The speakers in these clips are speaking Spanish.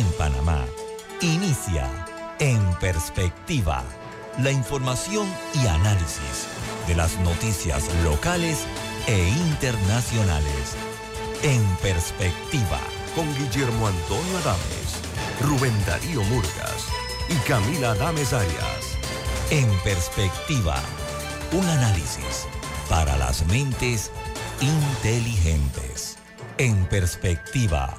en Panamá. Inicia En Perspectiva, la información y análisis de las noticias locales e internacionales. En Perspectiva, con Guillermo Antonio Adames, Rubén Darío Murgas y Camila Adames Arias. En Perspectiva, un análisis para las mentes inteligentes. En Perspectiva,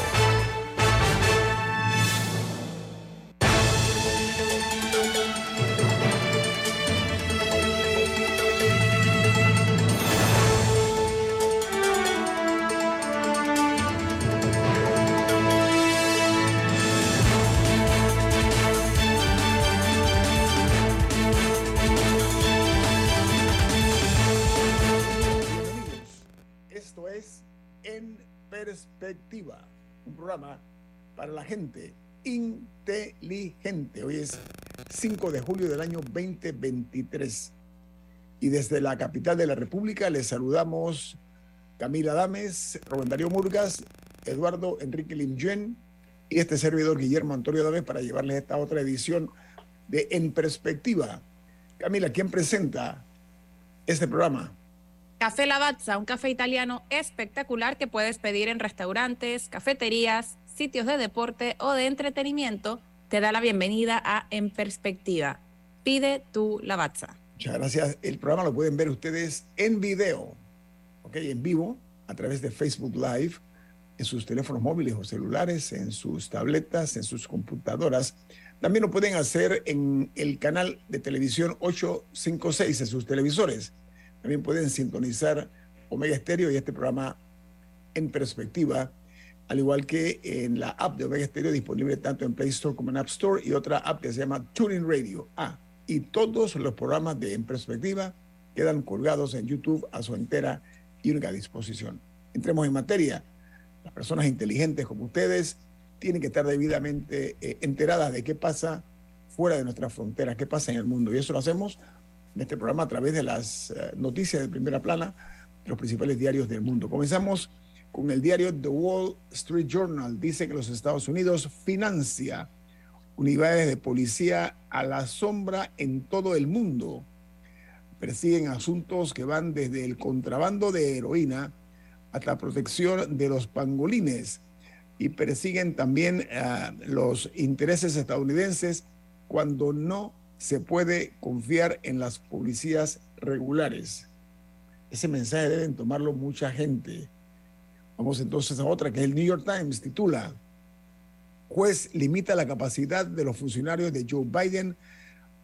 5 de julio del año 2023 y desde la capital de la República les saludamos Camila Dames, Rubén Darío Murgas, Eduardo Enrique Limjen y este servidor Guillermo Antonio Dames para llevarles esta otra edición de En Perspectiva. Camila, ¿quién presenta este programa? Café Lavazza, un café italiano espectacular que puedes pedir en restaurantes, cafeterías, sitios de deporte o de entretenimiento, te da la bienvenida a En Perspectiva. Pide tu Lavazza. Muchas gracias. El programa lo pueden ver ustedes en video, ¿ok? En vivo, a través de Facebook Live, en sus teléfonos móviles o celulares, en sus tabletas, en sus computadoras. También lo pueden hacer en el canal de televisión 856 en sus televisores también pueden sintonizar Omega Stereo y este programa en perspectiva, al igual que en la app de Omega Stereo disponible tanto en Play Store como en App Store y otra app que se llama Tuning Radio. Ah, y todos los programas de En Perspectiva quedan colgados en YouTube a su entera y única disposición. Entremos en materia. Las personas inteligentes como ustedes tienen que estar debidamente eh, enteradas de qué pasa fuera de nuestras fronteras, qué pasa en el mundo. Y eso lo hacemos en este programa a través de las eh, noticias de primera plana de los principales diarios del mundo. Comenzamos con el diario The Wall Street Journal. Dice que los Estados Unidos financia unidades de policía a la sombra en todo el mundo. Persiguen asuntos que van desde el contrabando de heroína hasta protección de los pangolines y persiguen también eh, los intereses estadounidenses cuando no se puede confiar en las policías regulares. Ese mensaje deben tomarlo mucha gente. Vamos entonces a otra, que el New York Times titula, juez limita la capacidad de los funcionarios de Joe Biden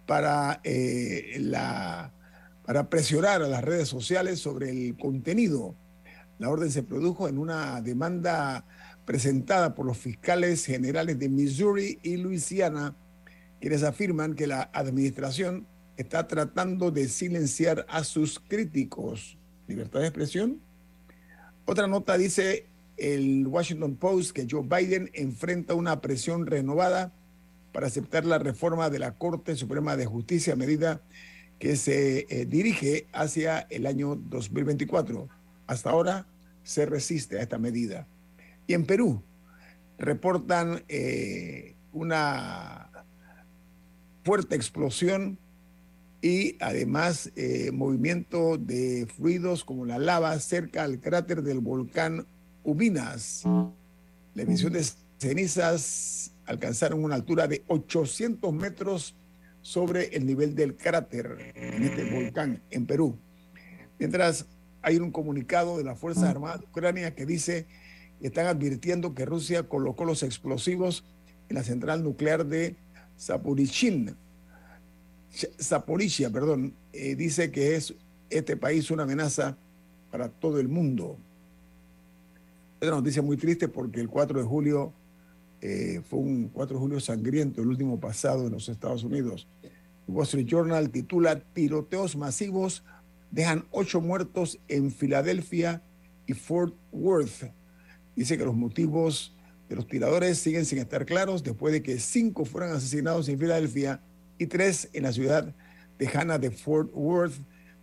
para, eh, la, para presionar a las redes sociales sobre el contenido. La orden se produjo en una demanda presentada por los fiscales generales de Missouri y Luisiana quienes afirman que la administración está tratando de silenciar a sus críticos. ¿Libertad de expresión? Otra nota dice el Washington Post que Joe Biden enfrenta una presión renovada para aceptar la reforma de la Corte Suprema de Justicia medida que se eh, dirige hacia el año 2024. Hasta ahora se resiste a esta medida. Y en Perú reportan eh, una fuerte explosión y además eh, movimiento de fluidos como la lava cerca al cráter del volcán Ubinas. La emisión de cenizas alcanzaron una altura de 800 metros sobre el nivel del cráter en este volcán en Perú. Mientras hay un comunicado de las Fuerzas Armadas de Ucrania que dice que están advirtiendo que Rusia colocó los explosivos en la central nuclear de Zaporizhzhia, Zaporizhia, perdón, eh, dice que es este país una amenaza para todo el mundo. Es una noticia muy triste porque el 4 de julio eh, fue un 4 de julio sangriento, el último pasado en los Estados Unidos. El Wall Street Journal titula Tiroteos masivos dejan ocho muertos en Filadelfia y Fort Worth. Dice que los motivos de los tiradores siguen sin estar claros después de que cinco fueran asesinados en Filadelfia y tres en la ciudad tejana de Fort Worth,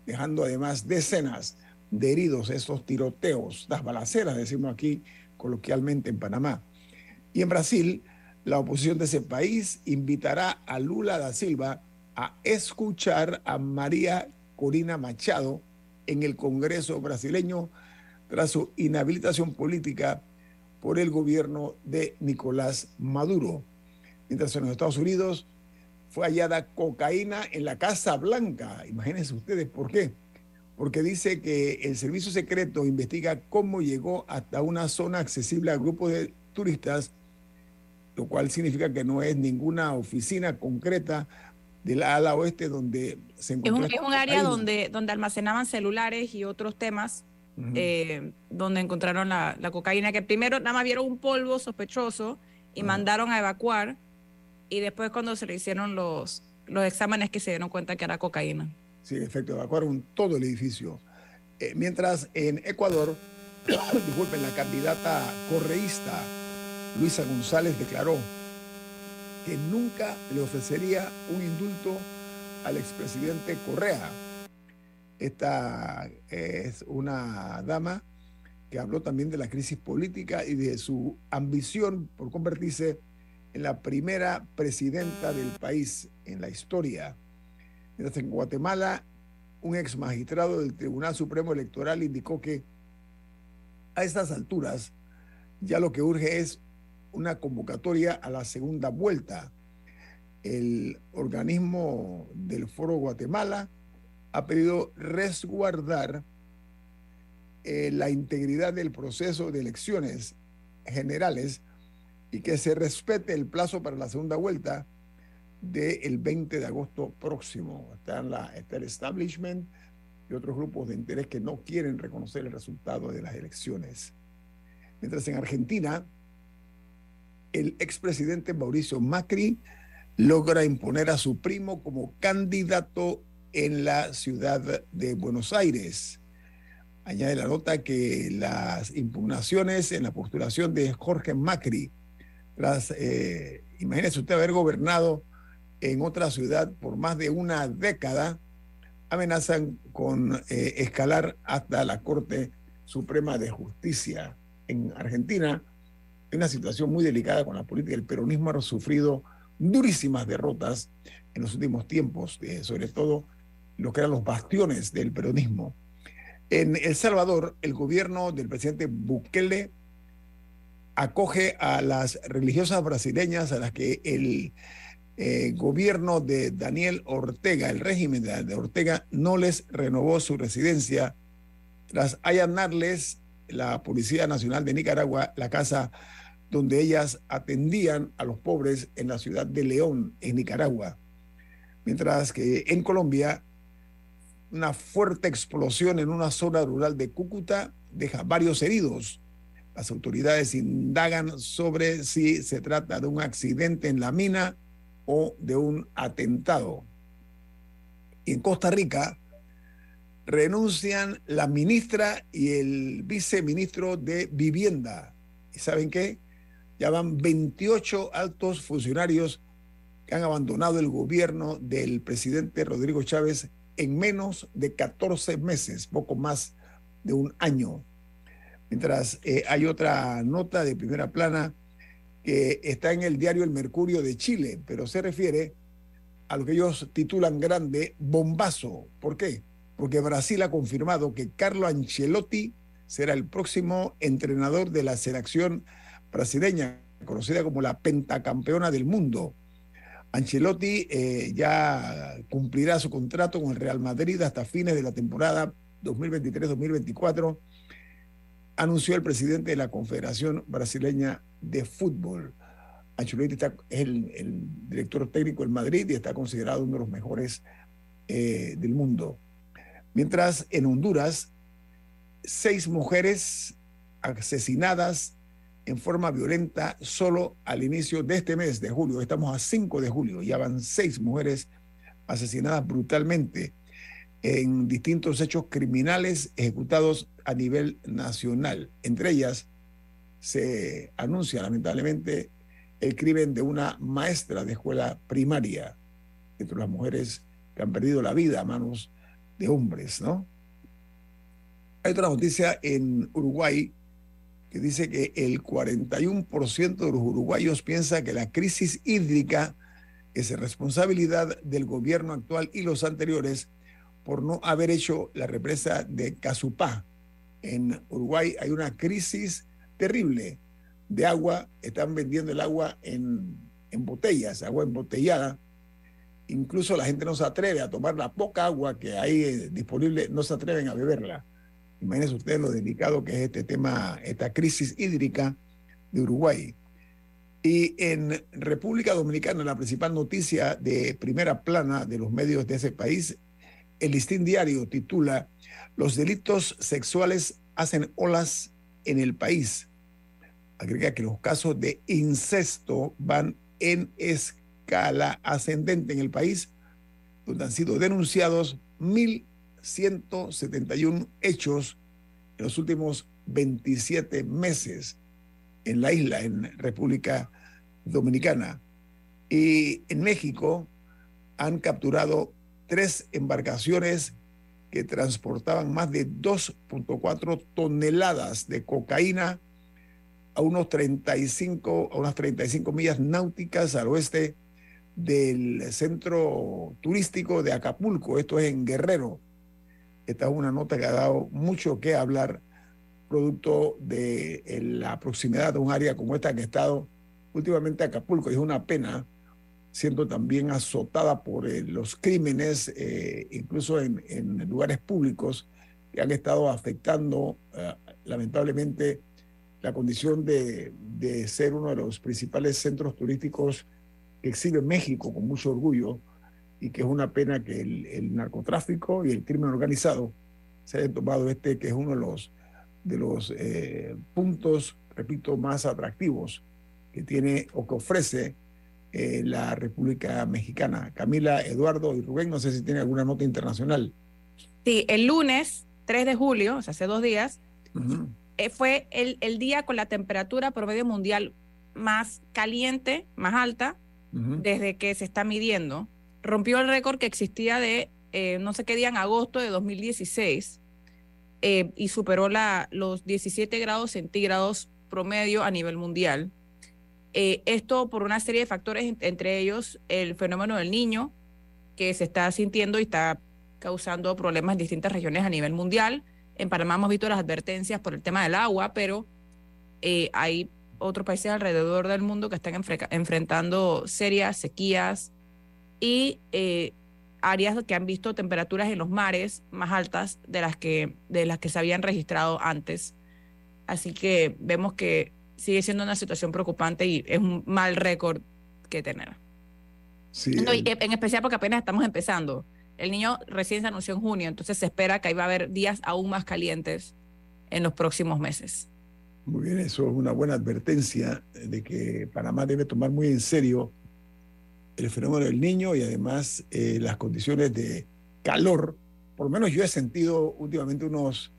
dejando además decenas de heridos, estos tiroteos, las balaceras, decimos aquí coloquialmente en Panamá. Y en Brasil, la oposición de ese país invitará a Lula da Silva a escuchar a María Corina Machado en el Congreso brasileño tras su inhabilitación política por el gobierno de Nicolás Maduro. Mientras en los Estados Unidos fue hallada cocaína en la Casa Blanca. Imagínense ustedes por qué. Porque dice que el servicio secreto investiga cómo llegó hasta una zona accesible a grupos de turistas, lo cual significa que no es ninguna oficina concreta del ala oeste donde se encontró. Es un, es un área donde, donde almacenaban celulares y otros temas, eh, donde encontraron la, la, cocaína, que primero nada más vieron un polvo sospechoso y mandaron a evacuar, y después cuando se le hicieron los, los exámenes que se dieron cuenta que era cocaína. Sí, en efecto, evacuaron todo el edificio. Eh, mientras en Ecuador, disculpen, la candidata correísta Luisa González declaró que nunca le ofrecería un indulto al expresidente Correa. Esta es una dama que habló también de la crisis política y de su ambición por convertirse en la primera presidenta del país en la historia. Mientras en Guatemala, un ex magistrado del Tribunal Supremo Electoral indicó que a estas alturas ya lo que urge es una convocatoria a la segunda vuelta. El organismo del Foro Guatemala ha pedido resguardar eh, la integridad del proceso de elecciones generales y que se respete el plazo para la segunda vuelta del 20 de agosto próximo. Está, la, está el establishment y otros grupos de interés que no quieren reconocer el resultado de las elecciones. Mientras en Argentina, el expresidente Mauricio Macri logra imponer a su primo como candidato en la ciudad de Buenos Aires. Añade la nota que las impugnaciones en la postulación de Jorge Macri, tras, eh, imagínese usted haber gobernado en otra ciudad por más de una década, amenazan con eh, escalar hasta la Corte Suprema de Justicia en Argentina una situación muy delicada con la política. El peronismo ha sufrido durísimas derrotas en los últimos tiempos, eh, sobre todo lo que eran los bastiones del peronismo. En El Salvador, el gobierno del presidente Bukele acoge a las religiosas brasileñas a las que el eh, gobierno de Daniel Ortega, el régimen de Ortega, no les renovó su residencia tras allanarles la Policía Nacional de Nicaragua la casa donde ellas atendían a los pobres en la ciudad de León, en Nicaragua. Mientras que en Colombia, una fuerte explosión en una zona rural de Cúcuta deja varios heridos. Las autoridades indagan sobre si se trata de un accidente en la mina o de un atentado. en Costa Rica renuncian la ministra y el viceministro de Vivienda. ¿Y saben qué? Ya van 28 altos funcionarios que han abandonado el gobierno del presidente Rodrigo Chávez en menos de 14 meses, poco más de un año. Mientras eh, hay otra nota de primera plana que está en el diario El Mercurio de Chile, pero se refiere a lo que ellos titulan grande bombazo. ¿Por qué? Porque Brasil ha confirmado que Carlo Ancelotti será el próximo entrenador de la selección brasileña, conocida como la pentacampeona del mundo. Ancelotti eh, ya cumplirá su contrato con el Real Madrid hasta fines de la temporada 2023-2024, anunció el presidente de la Confederación Brasileña de Fútbol. Ancelotti es el, director técnico del Madrid y está considerado uno de los mejores eh, del mundo. Mientras en Honduras, seis mujeres asesinadas en forma violenta solo al inicio de este mes de julio. Estamos a 5 de julio, ya van seis mujeres asesinadas brutalmente en distintos hechos criminales ejecutados a nivel nacional. Entre ellas se anuncia lamentablemente el crimen de una maestra de escuela primaria, entre las mujeres que han perdido la vida a manos de hombres, ¿no? Hay otra noticia en Uruguay que dice que el 41% de los uruguayos piensa que la crisis hídrica es responsabilidad del gobierno actual y los anteriores por no haber hecho la represa de Casupá. En Uruguay hay una crisis terrible de agua, están vendiendo el agua en, en botellas, agua embotellada. Incluso la gente no se atreve a tomar la poca agua que hay eh, disponible, no se atreven a beberla. Imagínense ustedes lo delicado que es este tema, esta crisis hídrica de Uruguay. Y en República Dominicana, la principal noticia de primera plana de los medios de ese país, el listín diario titula Los delitos sexuales hacen olas en el país. Agrega que los casos de incesto van en escala ascendente en el país, donde han sido denunciados 1.171 hechos en los últimos 27 meses en la isla, en República Dominicana. Y en México han capturado tres embarcaciones que transportaban más de 2.4 toneladas de cocaína a unos 35, a unas 35 millas náuticas al oeste del centro turístico de Acapulco, esto es en Guerrero. Esta es una nota que ha dado mucho que hablar producto de la proximidad de un área como esta que ha estado últimamente Acapulco. Es una pena, siendo también azotada por eh, los crímenes, eh, incluso en, lugares públicos, que han estado afectando eh, lamentablemente la condición de, de, ser uno de los principales centros turísticos que exhibe México con mucho orgullo y que es una pena que el, el narcotráfico y el crimen organizado se hayan tomado este, que es uno de los de los eh, puntos, repito, más atractivos que tiene o que ofrece eh, la República Mexicana. Camila, Eduardo y Rubén, no sé si tiene alguna nota internacional. Sí, el lunes 3 de julio, o sea, hace dos días, eh, fue el, el, día con la temperatura promedio mundial más caliente, más alta, desde que se está midiendo. Rompió el récord que existía de no sé qué día en agosto de 2016 eh, y superó la, los 17 grados centígrados promedio a nivel mundial. Eh, esto por una serie de factores, entre ellos el fenómeno del niño, que se está sintiendo y está causando problemas en distintas regiones a nivel mundial. En Panamá hemos visto las advertencias por el tema del agua, pero eh, hay otros países alrededor del mundo que están enfrentando serias sequías y áreas que han visto temperaturas en los mares más altas de las que, de las que se habían registrado antes. Así que vemos que sigue siendo una situación preocupante y es un mal récord que tener. Sí, en especial porque apenas estamos empezando. El niño recién se anunció en junio, entonces se espera que ahí va a haber días aún más calientes en los próximos meses. Muy bien, eso es una buena advertencia de que Panamá debe tomar muy en serio el fenómeno del niño y además eh, las condiciones de calor. Por lo menos yo he sentido últimamente unos,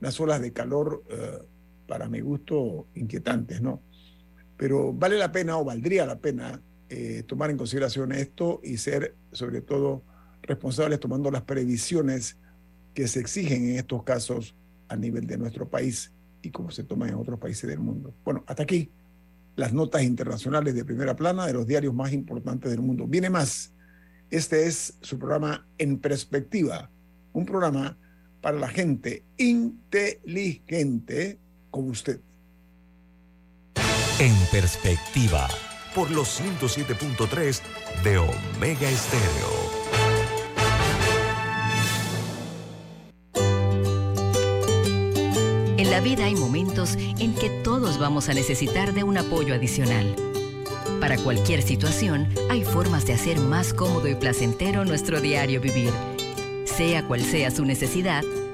unas olas de calor eh, para mi gusto inquietantes, ¿no? Pero vale la pena o valdría la pena eh, tomar en consideración esto y ser sobre todo responsables tomando las previsiones que se exigen en estos casos a nivel de nuestro país y como se toman en otros países del mundo. Bueno, hasta aquí las notas internacionales de primera plana de los diarios más importantes del mundo. Viene más. Este es su programa En Perspectiva, un programa para la gente inteligente como usted. En Perspectiva, por los 107.3 de Omega Estéreo. En la vida hay momentos en que todos vamos a necesitar de un apoyo adicional. Para cualquier situación, hay formas de hacer más cómodo y placentero nuestro diario vivir. Sea cual sea su necesidad,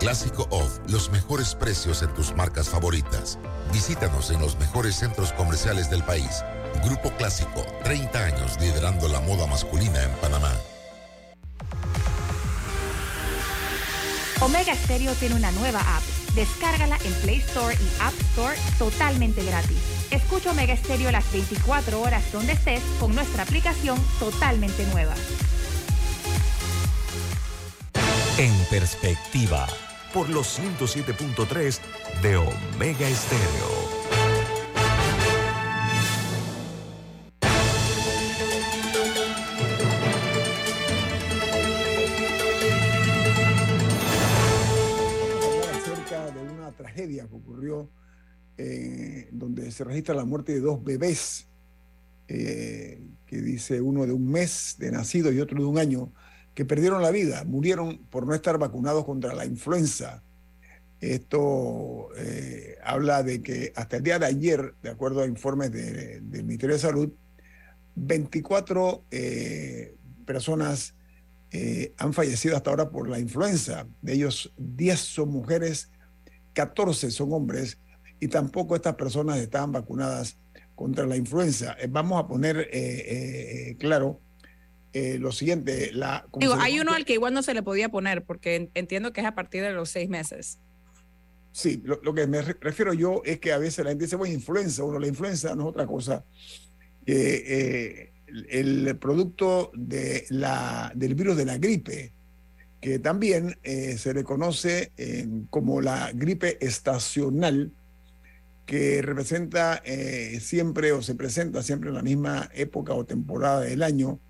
Clásico Off, los mejores precios en tus marcas favoritas. Visítanos en los mejores centros comerciales del país. Grupo Clásico, 30 años liderando la moda masculina en Panamá. Omega Stereo tiene una nueva app. Descárgala en Play Store y App Store totalmente gratis. Escucha Omega Stereo las 24 horas donde estés con nuestra aplicación totalmente nueva. En perspectiva, por los 107.3 de Omega Estéreo. acerca de una tragedia que ocurrió eh, donde se registra la muerte de dos bebés, eh, que dice uno de un mes de nacido y otro de un año, perdieron la vida, murieron por no estar vacunados contra la influenza. Esto eh, habla de que hasta el día de ayer, de acuerdo a informes de- del Ministerio de Salud, 24 eh, personas eh, han fallecido hasta ahora por la influenza. De ellos, 10 son mujeres, 14 son hombres y tampoco estas personas estaban vacunadas contra la influenza. Vamos a poner claro eh, lo siguiente. La, Digo, hay uno al que igual no se le podía poner porque en- entiendo que es a partir de los seis meses. Sí, lo, lo que me re- refiero yo es que a veces la gente dice, bueno, influenza, bueno, la influenza no es otra cosa que eh, el, el producto de la, del virus de la gripe, que también eh, se le conoce eh, como la gripe estacional, que representa eh, siempre o se presenta siempre en la misma época o temporada del año,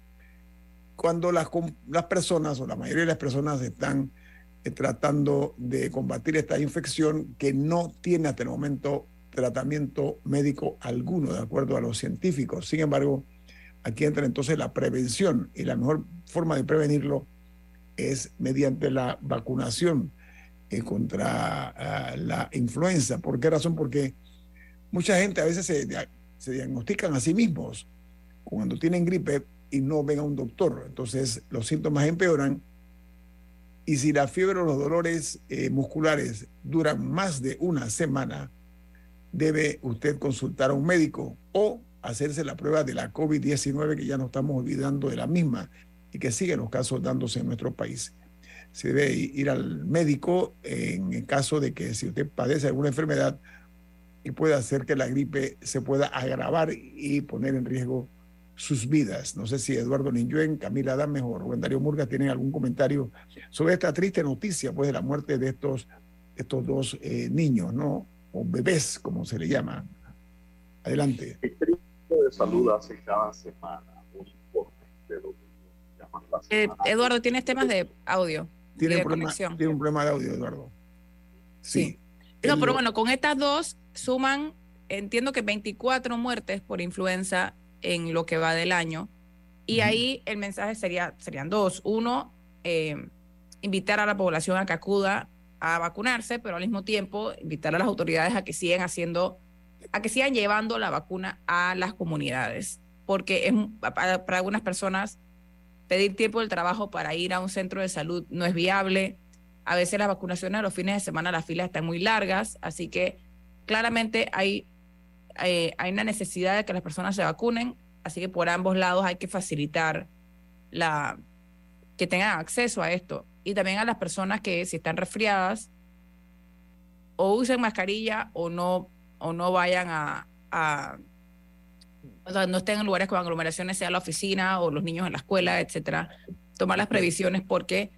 cuando las, las personas o la mayoría de las personas están eh, tratando de combatir esta infección que no tiene hasta el momento tratamiento médico alguno, de acuerdo a los científicos. Sin embargo, aquí entra entonces la prevención y la mejor forma de prevenirlo es mediante la vacunación eh, contra ah, la influenza. ¿Por qué razón? Porque mucha gente a veces se, se diagnostican a sí mismos cuando tienen gripe y no ven a un doctor. Entonces los síntomas empeoran y si la fiebre o los dolores eh, musculares duran más de una semana, debe usted consultar a un médico o hacerse la prueba de la COVID-19, que ya no estamos olvidando de la misma y que siguen los casos dándose en nuestro país. Se debe ir al médico en el caso de que si usted padece alguna enfermedad y puede hacer que la gripe se pueda agravar y poner en riesgo sus vidas. No sé si Eduardo Ninyuen, Camila Dames o Rubén Darío Murga tienen algún comentario sobre esta triste noticia, pues, de la muerte de estos, estos dos eh, niños, ¿no? O bebés, como se le llama. Adelante. El de Salud hace cada semana un informe de lo que llaman la Eh. Eduardo, tienes temas de audio. Tiene un, problema, conexión. tiene un problema de audio, Eduardo. Sí. No, pero lo- bueno, con estas dos suman, entiendo que 24 muertes por influenza en lo que va del año. Y ahí el mensaje sería, serían dos. Uno, eh, invitar a la población a que acuda a vacunarse, pero al mismo tiempo invitar a las autoridades a que sigan haciendo, a que sigan llevando la vacuna a las comunidades. Porque es, para, para algunas personas pedir tiempo del trabajo para ir a un centro de salud no es viable. A veces las vacunaciones a los fines de semana las filas están muy largas, así que claramente hay, eh, hay una necesidad de que las personas se vacunen, así que por ambos lados hay que facilitar la que tengan acceso a esto. Y también a las personas que si están resfriadas o usen mascarilla o no, o no vayan a, a- o sea, no estén en lugares con aglomeraciones, sea la oficina o los niños en la escuela, etcétera. Tomar las previsiones porque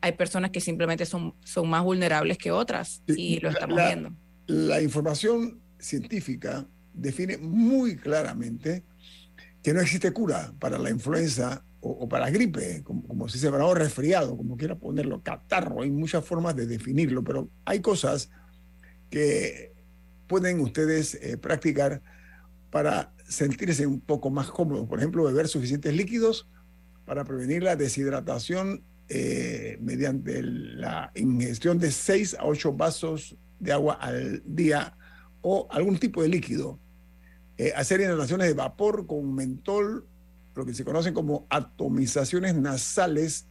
hay personas que simplemente son, son más vulnerables que otras y lo estamos la- viendo. La información científica define muy claramente que no existe cura para la influenza o, o para gripe, como, como si se llama, o resfriado, como quiera ponerlo, catarro. Hay muchas formas de definirlo, pero hay cosas que pueden ustedes eh, practicar para sentirse un poco más cómodo. Por ejemplo, beber suficientes líquidos para prevenir la deshidratación eh, mediante la ingestión de 6 a 8 vasos de agua al día o algún tipo de líquido. Eh, hacer inhalaciones de vapor con mentol, lo que se conocen como atomizaciones nasales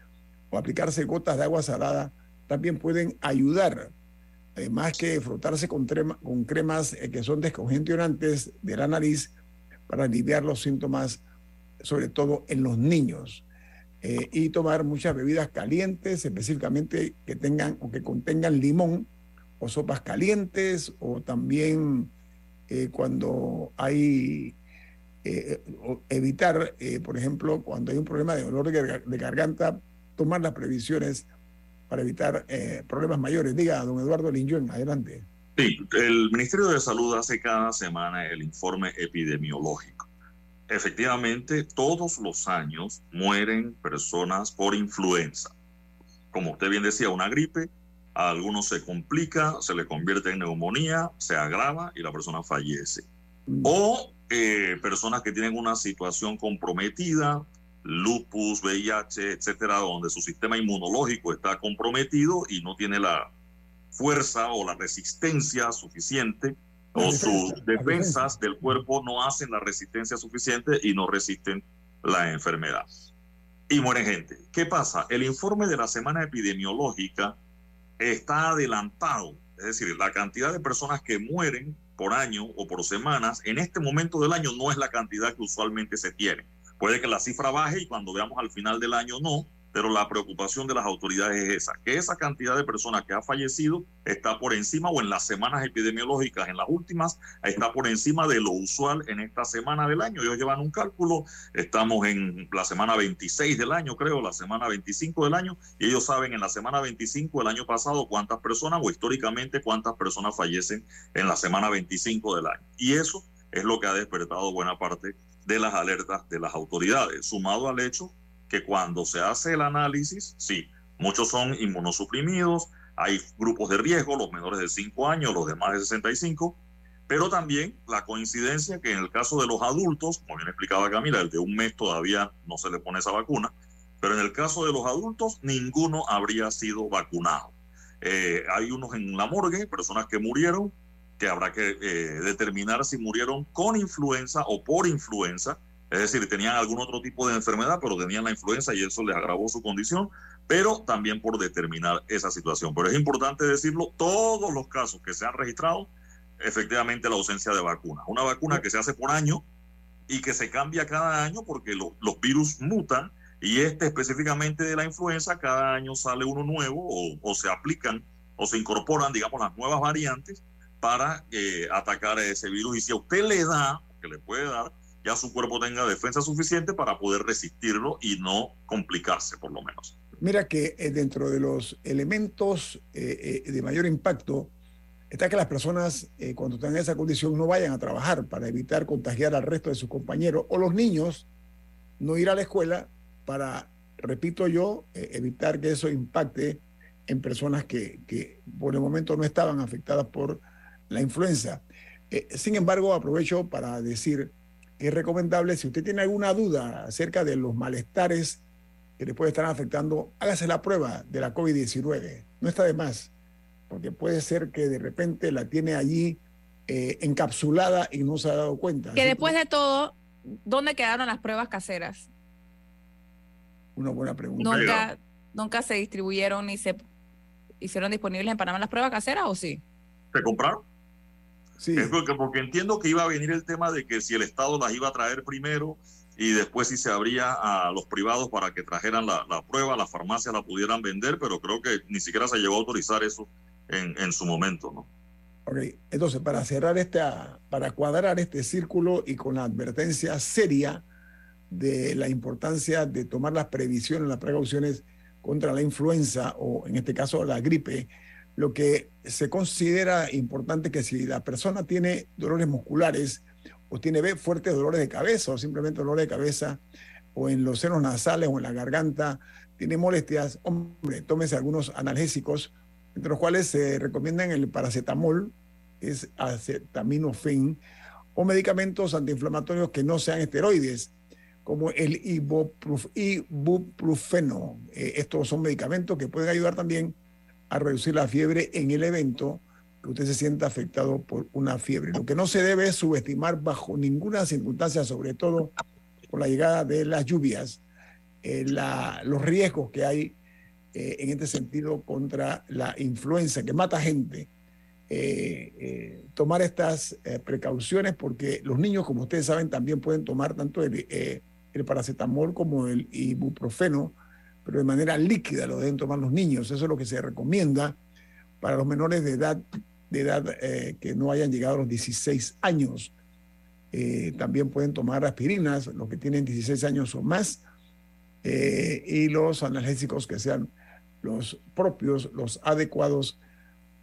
o aplicarse gotas de agua salada, también pueden ayudar. más que frotarse con, con cremas eh, que son descongestionantes de la nariz para aliviar los síntomas, sobre todo en los niños. Eh, y tomar muchas bebidas calientes, específicamente que tengan o que contengan limón o sopas calientes o también eh, cuando hay eh, evitar, por ejemplo, cuando hay un problema de dolor de, garganta, tomar las previsiones para evitar problemas mayores. Diga, don Eduardo Linjón, adelante. Sí, el Ministerio de Salud hace cada semana el informe epidemiológico efectivamente todos los años mueren personas por influenza. Como usted bien decía, una gripe, a algunos se complica, se le convierte en neumonía, se agrava y la persona fallece. Mm. O eh, personas que tienen una situación comprometida, lupus, VIH, etcétera, donde su sistema inmunológico está comprometido y no tiene la fuerza o la resistencia suficiente o sus defensas del cuerpo no hacen la resistencia suficiente y no resisten la enfermedad. Y muere gente. ¿Qué pasa? El informe de la semana epidemiológica está adelantado, es decir, la cantidad de personas que mueren por año o por semanas en este momento del año no es la cantidad que usualmente se tiene. Puede que la cifra baje y cuando veamos al final del año no, pero la preocupación de las autoridades es esa, que esa cantidad de personas que ha fallecido está por encima o en las semanas epidemiológicas, en las últimas, está por encima de lo usual en esta semana del año. Ellos llevan un cálculo, estamos en la semana 26 del año, creo, la semana 25 del año, y ellos saben en la semana 25 del año pasado cuántas personas o históricamente cuántas personas fallecen en la semana 25 del año. Y eso es lo que ha despertado buena parte de las alertas de las autoridades, sumado al hecho que cuando se hace el análisis, sí, muchos son inmunosuprimidos, hay grupos de riesgo, los menores de 5 años, los de más de 65, pero también la coincidencia que en el caso de los adultos, como bien explicaba Camila, el de un mes todavía no se le pone esa vacuna, pero en el caso de los adultos ninguno habría sido vacunado. Eh, hay unos en la morgue, personas que murieron, que habrá que eh, determinar si murieron con influenza o por influenza, es decir, tenían algún otro tipo de enfermedad, pero tenían la influenza y eso les agravó su condición, pero también por determinar esa situación. Pero es importante decirlo, todos los casos que se han registrado, efectivamente la ausencia de vacuna. Una vacuna que se hace por año y que se cambia cada año porque los virus mutan y este específicamente de la influenza, cada año sale uno nuevo o, se aplican o se incorporan, digamos, las nuevas variantes para eh, atacar ese virus. Y si a usted le da, que le puede dar, ya su cuerpo tenga defensa suficiente para poder resistirlo y no complicarse, por lo menos. Mira que eh, dentro de los elementos eh, eh, de mayor impacto está que las personas cuando están en esa condición no vayan a trabajar para evitar contagiar al resto de sus compañeros o los niños no ir a la escuela para, repito yo, evitar que eso impacte en personas que, que, por el momento no estaban afectadas por la influenza. sin embargo, aprovecho para decir es recomendable, si usted tiene alguna duda acerca de los malestares que le puede estar afectando, hágase la prueba de la COVID-19. No está de más, porque puede ser que de repente la tiene allí eh, encapsulada y no se ha dado cuenta. Que después de todo, ¿dónde quedaron las pruebas caseras? Una buena pregunta. Nunca, nunca se distribuyeron ni se hicieron disponibles en Panamá las pruebas caseras o sí? ¿Se compraron? Porque, entiendo que iba a venir el tema de que si el Estado las iba a traer primero y después si se abría a los privados para que trajeran la, prueba, las farmacias la pudieran vender, pero creo que ni siquiera se llegó a autorizar eso en, su momento, ¿no? Ok, entonces para cerrar esta, para cuadrar este círculo y con la advertencia seria de la importancia de tomar las previsiones, las precauciones contra la influenza o en este caso la gripe, lo que se considera importante que si la persona tiene dolores musculares o tiene fuertes dolores de cabeza o simplemente dolores de cabeza o en los senos nasales o en la garganta, tiene molestias, hombre, tómese algunos analgésicos, entre los cuales se recomiendan el paracetamol, es acetaminofén, o medicamentos antiinflamatorios que no sean esteroides, como el ibuprofeno. Eh, estos son medicamentos que pueden ayudar también a reducir la fiebre en el evento que usted se sienta afectado por una fiebre. Lo que no se debe es subestimar bajo ninguna circunstancia, sobre todo con la llegada de las lluvias, eh, los riesgos que hay eh, en este sentido contra la influenza que mata gente. Eh, tomar estas precauciones porque los niños, como ustedes saben, también pueden tomar tanto el, el paracetamol como el ibuprofeno, pero de manera líquida lo deben tomar los niños. Eso es lo que se recomienda para los menores de edad de edad eh, que no hayan llegado a los 16 años. Eh, también pueden tomar aspirinas, los que tienen 16 años o más, eh, y los analgésicos que sean los propios, los adecuados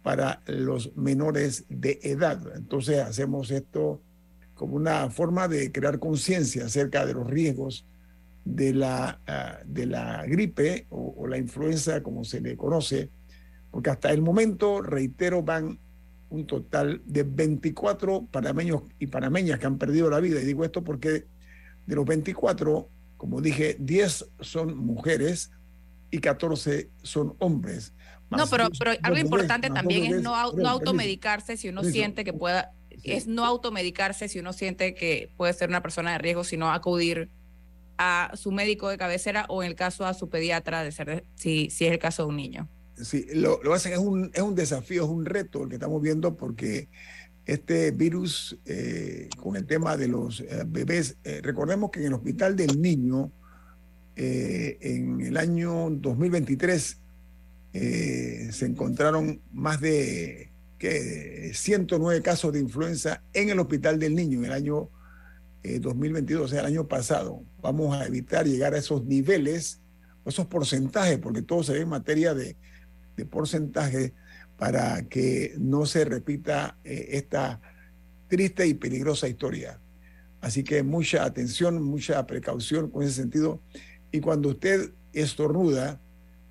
para los menores de edad. Entonces hacemos esto como una forma de crear conciencia acerca de los riesgos de la, ah, de la gripe o la influenza, como se le conoce, porque hasta el momento, reitero, van un total de 24 panameños y panameñas que han perdido la vida. Y digo esto porque de los 24, como dije, 10 son mujeres y 14 son hombres. no, pero, pero algo importante también es no, no automedicarse si uno siente que pueda, es no automedicarse si uno siente que puede ser una persona de riesgo, sino acudir a su médico de cabecera o en el caso a su pediatra, de ser, si, si es el caso de un niño. Sí, lo, lo pasa es un, es un desafío, es un reto el que estamos viendo porque este virus eh, con el tema de los eh, bebés, eh, recordemos que en el Hospital del Niño, en el año 2023, se encontraron más de que 109 casos de influenza en el Hospital del Niño en el año 2022, o sea, el año pasado. Vamos a evitar llegar a esos niveles, esos porcentajes, porque todo se ve en materia de de porcentaje para que no se repita eh, esta triste y peligrosa historia. Así que mucha atención, mucha precaución con ese sentido. Y cuando usted estornuda,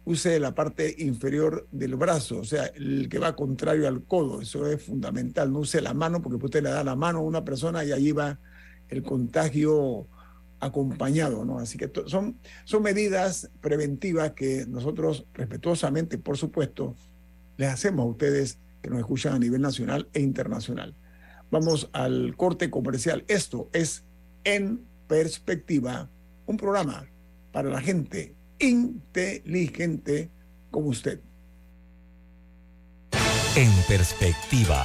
use la parte inferior del brazo, o sea, el que va contrario al codo. Eso es fundamental. No use la mano porque usted le da la mano a una persona y allí va el contagio acompañado, ¿no? Así que son, son medidas preventivas que nosotros respetuosamente, por supuesto, les hacemos a ustedes que nos escuchan a nivel nacional e internacional. Vamos al corte comercial. Esto es En Perspectiva, un programa para la gente inteligente como usted. En Perspectiva,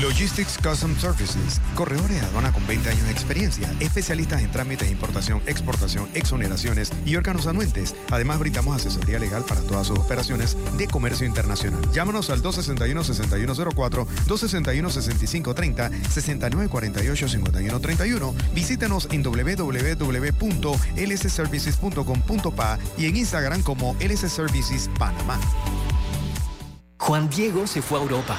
Logistics Custom Services, corredores de aduana con 20 años de experiencia, especialistas en trámites de importación, exportación, exoneraciones y órganos anuentes. Además, brindamos asesoría legal para todas sus operaciones de comercio internacional. Llámanos al 261-6104, 261-6530, 6948-5131. Visítenos en www.lsservices.com.pa y en Instagram como LS Services Panamá. Juan Diego se fue a Europa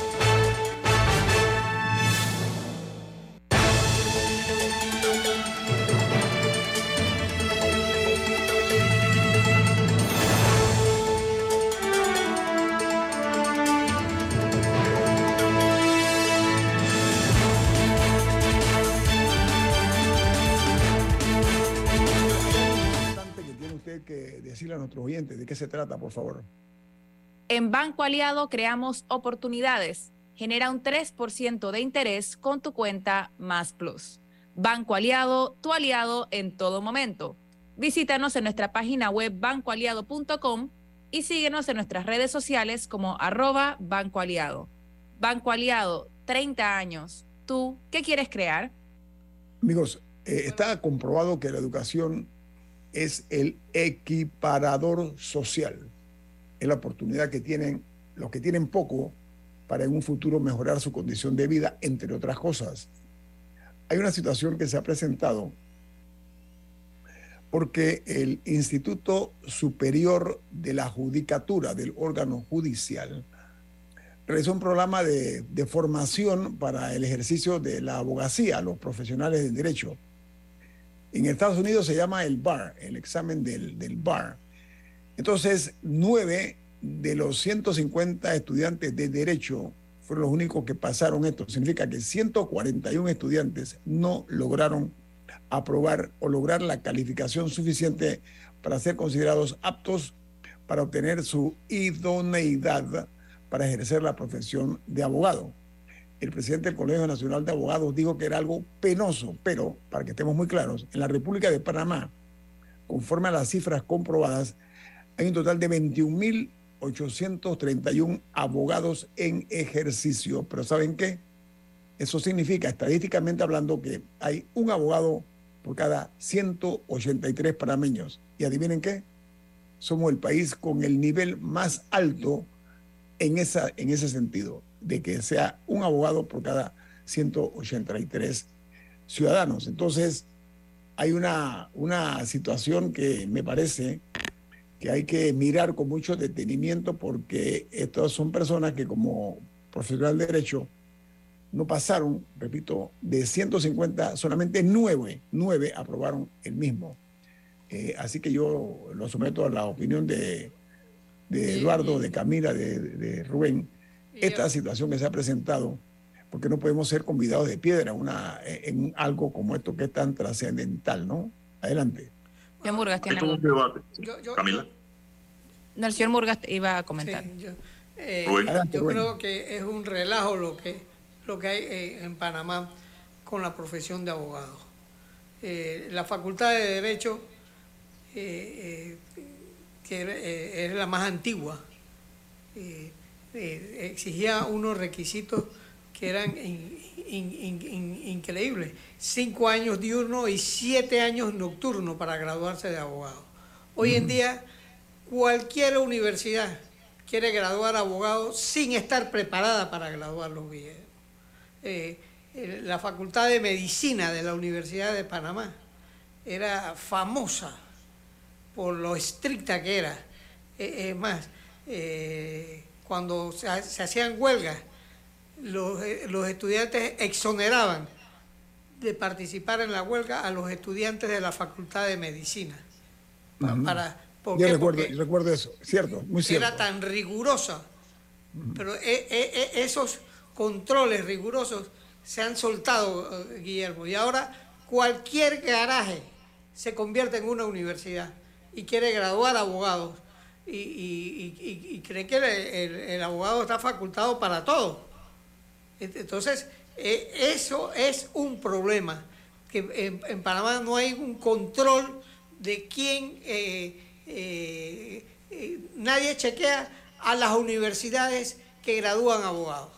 Qué se trata, por favor? En Banco Aliado creamos oportunidades. genera un 3% de interés con tu cuenta Más Plus. Banco Aliado, tu aliado en todo momento. Visítanos en nuestra página web bancoaliado.com y síguenos en nuestras redes sociales como arroba Banco Aliado. Banco Aliado, 30 años. ¿Tú qué quieres crear? Amigos, eh, está comprobado que la educación es el equiparador social. Es la oportunidad que tienen los que tienen poco para en un futuro mejorar su condición de vida, entre otras cosas. Hay una situación que se ha presentado porque el Instituto Superior de la Judicatura del órgano judicial realizó un programa de, de, formación para el ejercicio de la abogacía, los profesionales del derecho. En Estados Unidos se llama el BAR, el examen del, del BAR. Entonces, nueve de los 150 estudiantes de derecho fueron los únicos que pasaron esto. Significa que 141 estudiantes no lograron aprobar o lograr la calificación suficiente para ser considerados aptos para obtener su idoneidad para ejercer la profesión de abogado. El presidente del Colegio Nacional de Abogados dijo que era algo penoso, pero para que estemos muy claros, en la República de Panamá, conforme a las cifras comprobadas, hay un total de 21.831 abogados en ejercicio. Pero ¿saben qué? Eso significa, estadísticamente hablando, que hay un abogado por cada 183 panameños. Y adivinen qué, somos el país con el nivel más alto en, esa, en ese sentido, de que sea un abogado por cada 183 ciudadanos. Entonces, hay una, una situación que me parece que hay que mirar con mucho detenimiento porque estas son personas que como profesional de derecho no pasaron, repito, de 150, solamente nueve, nueve aprobaron el mismo. Eh, así que yo lo someto a la opinión de, de Eduardo, de Camila, de, de Rubén, esta situación que se ha presentado, porque no podemos ser convidados de piedra una, en algo como esto que es tan trascendental, ¿no? Adelante. Señor Murgas tiene un debate. Camila. No, el señor Murgas iba a comentar. Sí, yo, eh, yo creo que es un relajo lo que, lo que hay eh, en Panamá con la profesión de abogado. Eh, la Facultad de Derecho, que es la más antigua, exigía unos requisitos que eran in, in, in, increíbles. Cinco años diurno y siete años nocturno para graduarse de abogado. Hoy en día cualquier universidad quiere graduar abogado sin estar preparada para graduarlos bien. Eh, la Facultad de Medicina de la Universidad de Panamá era famosa por lo estricta que era. Es eh, más, eh, cuando se, se, hacían huelgas, los, los estudiantes exoneraban de participar en la huelga a los estudiantes de la Facultad de Medicina. Uh -huh. Para, ¿Por Yo recuerdo, recuerdo, eso, cierto, muy cierto. Era tan rigurosa, uh -huh. pero e, e, esos controles rigurosos se han soltado, Guillermo, y ahora cualquier garaje se convierte en una universidad y quiere graduar abogados y, y, y, y cree que el, el, el, abogado está facultado para todo. Entonces, eh, eso es un problema, que en, en, Panamá no hay un control de quién... Eh, eh, eh, nadie chequea a las universidades que gradúan abogados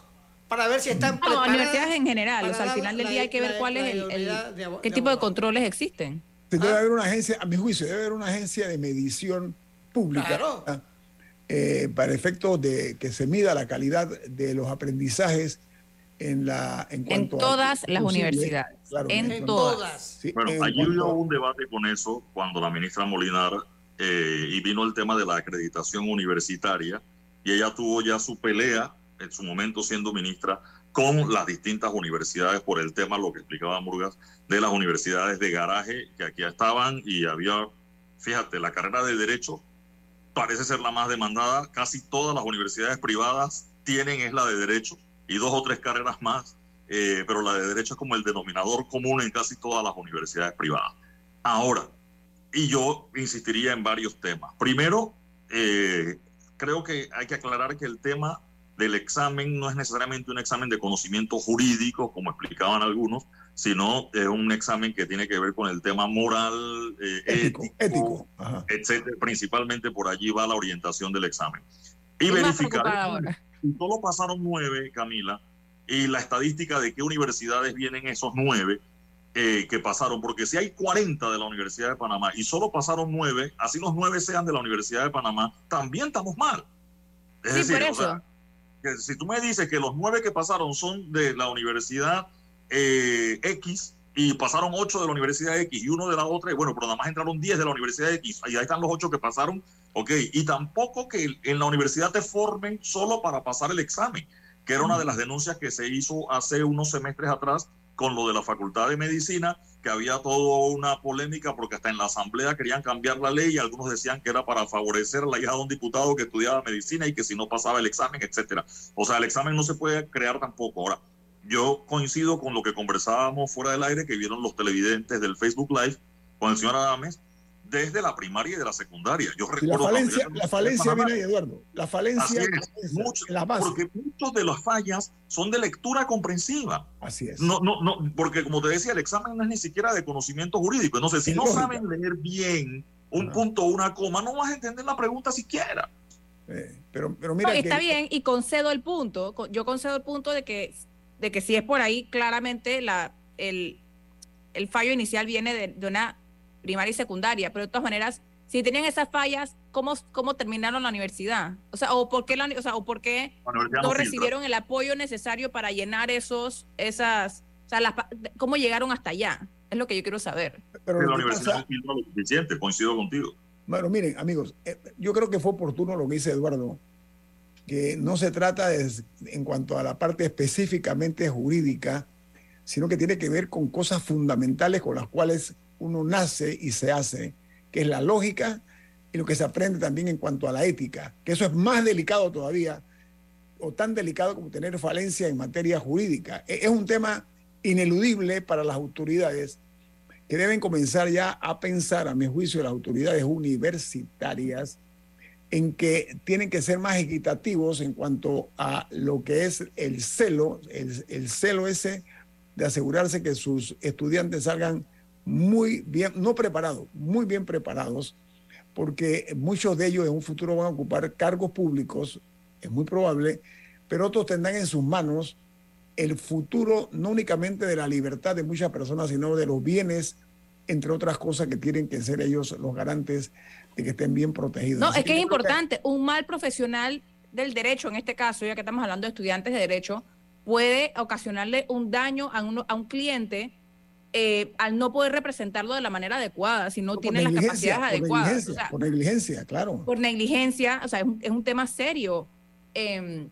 para ver si están no, preparadas. universidades en general, o sea, al final del día hay que ver cuál es el, el de, qué tipo de controles existen. Debe ah. haber una agencia, a mi juicio, debe haber una agencia de medición pública claro. eh, para efectos de que se mida la calidad de los aprendizajes en la en, en todas a, las universidades. claro, en, en, todas, sí, bueno en allí hubo un debate con eso cuando la ministra Molinar eh, y vino el tema de la acreditación universitaria y ella tuvo ya su pelea en su momento siendo ministra con las distintas universidades por el tema, lo que explicaba Murgas, de las universidades de garaje que aquí estaban y había, fíjate, la carrera de derecho parece ser la más demandada, casi todas las universidades privadas tienen es la de derecho y dos o tres carreras más, eh, pero la de derecho es como el denominador común en casi todas las universidades privadas. Ahora, y yo insistiría en varios temas. Primero, eh, creo que hay que aclarar que el tema del examen no es necesariamente un examen de conocimiento jurídico, como explicaban algunos, sino es un examen que tiene que ver con el tema moral, eh, ético, ético, etcétera. Principalmente por allí va la orientación del examen. Y verificar. Solo pasaron nueve, Camila, y la estadística de qué universidades vienen esos nueve eh, que pasaron, porque si hay 40 de la Universidad de Panamá y solo pasaron nueve, así los nueve sean de la Universidad de Panamá, también estamos mal. Es decir, que si tú me dices que los nueve que pasaron son de la Universidad eh, X y pasaron ocho de la Universidad X y uno de la otra, y bueno, pero nada más entraron diez de la Universidad X, y ahí están los ocho que pasaron, ok, y tampoco que en la universidad te formen solo para pasar el examen, que era una de las denuncias que se hizo hace unos semestres atrás con lo de la Facultad de Medicina, que había toda una polémica porque hasta en la Asamblea querían cambiar la ley y algunos decían que era para favorecer la hija de un diputado que estudiaba medicina y que si no pasaba el examen, etcétera. O sea, el examen no se puede crear tampoco. Ahora, yo coincido con lo que conversábamos fuera del aire, que vieron los televidentes del Facebook Live con el señor Adames, desde la primaria y de la secundaria. Yo recuerdo la falencia, la falencia viene Eduardo. La falencia es, la base. Porque muchos de las fallas son de lectura comprensiva. Así es. No, no, no, porque como te decía, el examen no es ni siquiera de conocimiento jurídico. Entonces, si no saben leer bien un punto o una coma, no vas a entender la pregunta siquiera. Eh, pero, pero mira. está bien, y concedo el punto. Yo concedo el punto de que de que si es por ahí, claramente la, el, el fallo inicial viene de, una primaria y secundaria, pero de todas maneras, si tenían esas fallas, ¿cómo, cómo terminaron la universidad? O sea, ¿o por qué, la, o sea, ¿o por qué no, recibieron el apoyo necesario para llenar esos, esas, o sea, las, cómo llegaron hasta allá? Es lo que yo quiero saber. Pero la universidad no filtró lo suficiente, coincido contigo. Bueno, miren, amigos, eh, yo creo que fue oportuno lo que dice Eduardo, que no se trata en cuanto a la parte específicamente jurídica, sino que tiene que ver con cosas fundamentales con las cuales uno nace y se hace, que es la lógica y lo que se aprende también en cuanto a la ética, que eso es más delicado todavía, o tan delicado como tener falencia en materia jurídica. E-, es un tema ineludible para las autoridades que deben comenzar ya a pensar, a mi juicio, las autoridades universitarias, en que tienen que ser más equitativos en cuanto a lo que es el celo, el, celo ese de asegurarse que sus estudiantes salgan muy bien, no preparados, muy bien preparados, porque muchos de ellos en un futuro van a ocupar cargos públicos, es muy probable, pero otros tendrán en sus manos el futuro no únicamente de la libertad de muchas personas, sino de los bienes, entre otras cosas que tienen que ser ellos los garantes de que estén bien protegidos. No, es que, es importante. Un mal profesional del derecho, en este caso, ya que estamos hablando de estudiantes de derecho, puede ocasionarle un daño a, a un cliente eh, al no poder representarlo de la manera adecuada, si no, tiene las capacidades adecuadas. por negligencia, claro. Por negligencia, o sea, es un, tema serio. Em,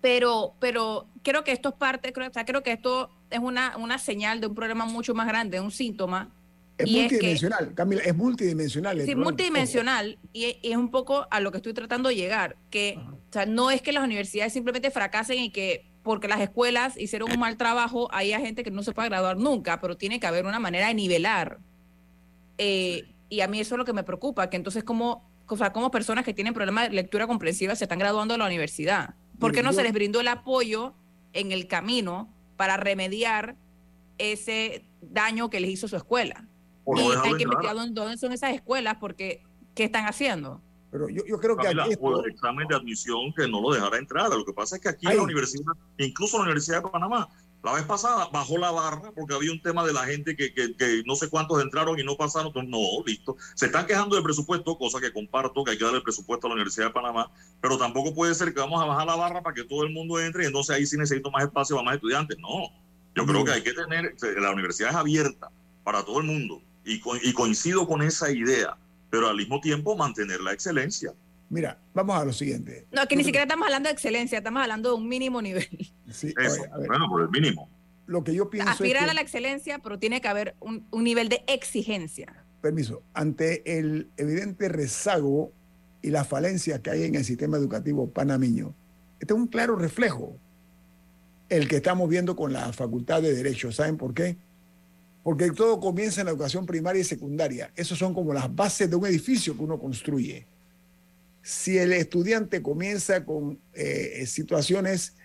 pero, pero creo que esto es parte, creo, o sea, creo que esto es una, una señal de un problema mucho más grande, un síntoma es multidimensional, Camila, es multidimensional. Sí, multidimensional y, es un poco a lo que estoy tratando de llegar, que o sea, no es que las universidades simplemente fracasen y que porque las escuelas hicieron un mal trabajo, hay gente que no se puede graduar nunca, pero tiene que haber una manera de nivelar. Eh, y a mí eso es lo que me preocupa, que entonces como, o sea, como personas que tienen problemas de lectura comprensiva se están graduando de la universidad. ¿Por qué no se les brindó el apoyo en el camino para remediar ese daño que les hizo su escuela? Y hay que investigar dónde, son esas escuelas porque ¿qué están haciendo? Pero yo, yo creo que aquí esto... el examen de admisión que no lo dejara entrar. Lo que pasa es que aquí en la universidad, incluso la Universidad de Panamá, la vez pasada bajó la barra porque había un tema de la gente que, que, que, no sé cuántos entraron y no pasaron. Entonces, no, listo. Se están quejando del presupuesto, cosa que comparto, que hay que darle el presupuesto a la Universidad de Panamá, pero tampoco puede ser que vamos a bajar la barra para que todo el mundo entre y entonces ahí sí necesito más espacio para más estudiantes. No, yo creo que hay que tener, la universidad es abierta para todo el mundo y, coincido con esa idea, pero al mismo tiempo mantener la excelencia. Mira, vamos a lo siguiente. No, que ni siquiera estamos hablando de excelencia, estamos hablando de un mínimo nivel. Sí, bueno, por el mínimo. Lo que yo pienso Aspirar es a la excelencia, pero tiene que haber un, un, nivel de exigencia. Permiso, ante el evidente rezago y la falencia que hay en el sistema educativo panameño, este es un claro reflejo el que estamos viendo con la Facultad de Derecho. ¿Saben por qué? Porque todo comienza en la educación primaria y secundaria. Esos son como las bases de un edificio que uno construye. si el estudiante comienza con eh, situaciones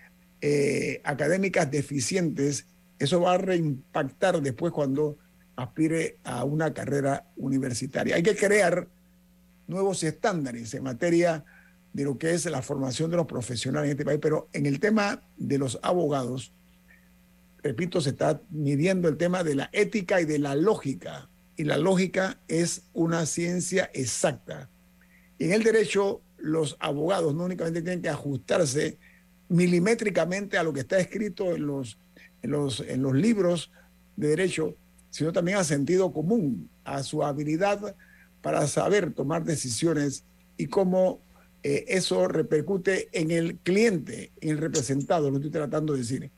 eh, académicas deficientes, eso va a reimpactar después cuando aspire a una carrera universitaria. Hay que crear nuevos estándares en materia de lo que es la formación de los profesionales en este país, pero en el tema de los abogados, repito, se está midiendo el tema de la ética y de la lógica, y la lógica es una ciencia exacta. En el derecho, los abogados no únicamente tienen que ajustarse milimétricamente a lo que está escrito en los libros de derecho, sino también a sentido común, a su habilidad para saber tomar decisiones y cómo eh, eso repercute en el cliente, en el representado, lo estoy tratando de decir.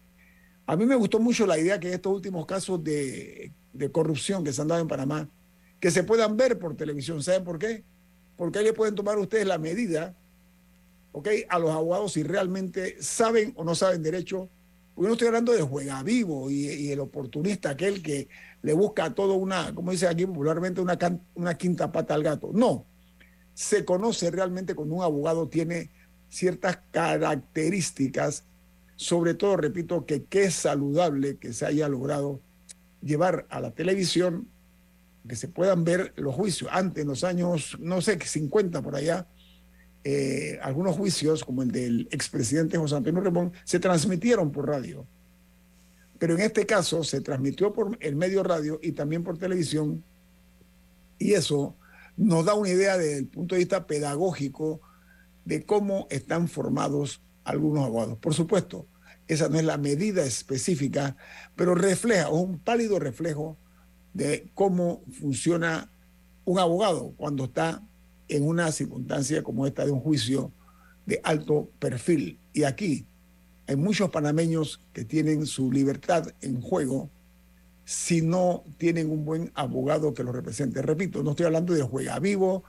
A mí me gustó mucho la idea que estos últimos casos de, corrupción que se han dado en Panamá, que se puedan ver por televisión. ¿Saben por qué? porque ahí le pueden tomar ustedes la medida, ¿ok? A los abogados si realmente saben o no saben derecho. Porque no estoy hablando de juega vivo y, el oportunista, aquel que le busca todo una, como dice aquí popularmente, una, una quinta pata al gato. No, se conoce realmente cuando un abogado tiene ciertas características, sobre todo, repito, que, es saludable que se haya logrado llevar a la televisión que se puedan ver los juicios. Antes, en los años, no sé, 50 por allá, eh, algunos juicios, como el del expresidente José Antonio Remón, se transmitieron por radio. Pero en este caso se transmitió por el medio radio y también por televisión. Y eso nos da una idea desde el punto de vista pedagógico de cómo están formados algunos abogados. Por supuesto, esa no es la medida específica, pero refleja, o un pálido reflejo de cómo funciona un abogado cuando está en una circunstancia como esta de un juicio de alto perfil. Y aquí hay muchos panameños que tienen su libertad en juego si no tienen un buen abogado que los represente. Repito, no estoy hablando de juega vivo,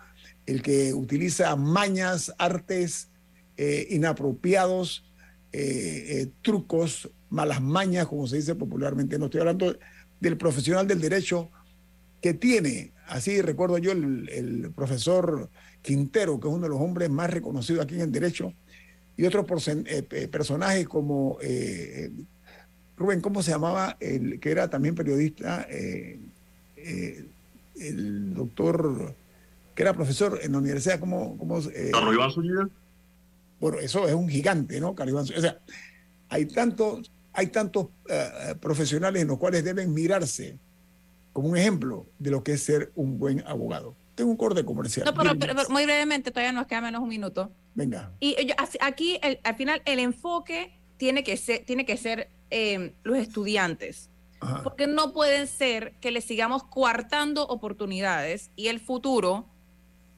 el que utiliza mañas, artes eh, inapropiados, eh, eh, trucos, malas mañas, como se dice popularmente. No estoy hablando del profesional del derecho que tiene, así recuerdo yo, el, profesor Quintero, que es uno de los hombres más reconocidos aquí en el derecho, y otros eh, personajes como eh, Rubén, ¿cómo se llamaba? El que era también periodista, eh, el doctor, que era profesor en la universidad, ¿cómo? cómo Carlos Iván Zúñiga. Bueno, eso es un gigante, ¿no? Carlos Iván O sea, hay tantos hay tantos eh, profesionales en los cuales deben mirarse como un ejemplo de lo que es ser un buen abogado. Tengo un corte comercial. No, pero, muy brevemente, todavía nos queda menos un minuto. Venga. Y aquí, al final, el enfoque tiene que ser, tiene que ser em, los estudiantes. Porque no pueden ser que les sigamos coartando oportunidades y el futuro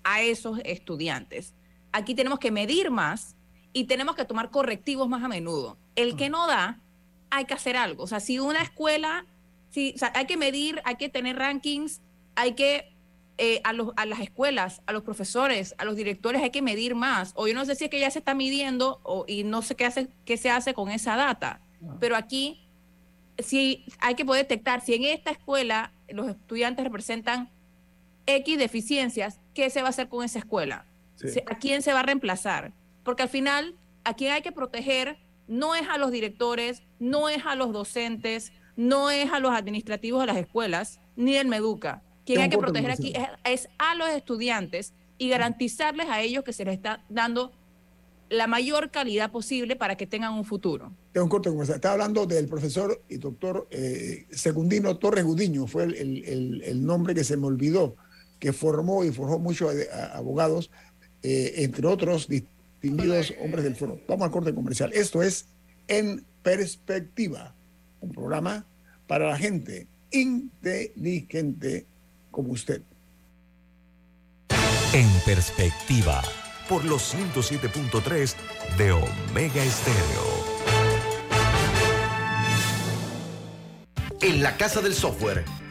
a esos estudiantes. Aquí tenemos que medir más y tenemos que tomar correctivos más a menudo. El que no da, hay que hacer algo. O sea, si una escuela, si, hay que medir, hay que tener rankings, hay que eh, a, los, a las escuelas, a los profesores, a los directores hay que medir más. O yo no sé si es que ya se está midiendo o, y no sé qué, hace, qué se hace con esa data. Ah. Pero aquí sí hay que poder detectar si en esta escuela los estudiantes representan X deficiencias, ¿qué se va a hacer con esa escuela? ¿A quién se va a reemplazar? Porque al final, a quién hay que proteger no es a los directores, no es a los docentes, no es a los administrativos de las escuelas, ni el Meduca. Quien hay que proteger aquí es, a los estudiantes y garantizarles a ellos que se les está dando la mayor calidad posible para que tengan un futuro. Tengo un corte Está hablando del profesor y doctor eh, Secundino Torres Gudiño, fue el, nombre que se me olvidó, que formó y forjó muchos abogados, eh, entre otros distinguidos hombres del foro. Vamos al corte comercial. Esto es En Perspectiva, un programa para la gente inteligente como usted. En Perspectiva, por los 107.3 de Omega Estéreo. En la Casa del Software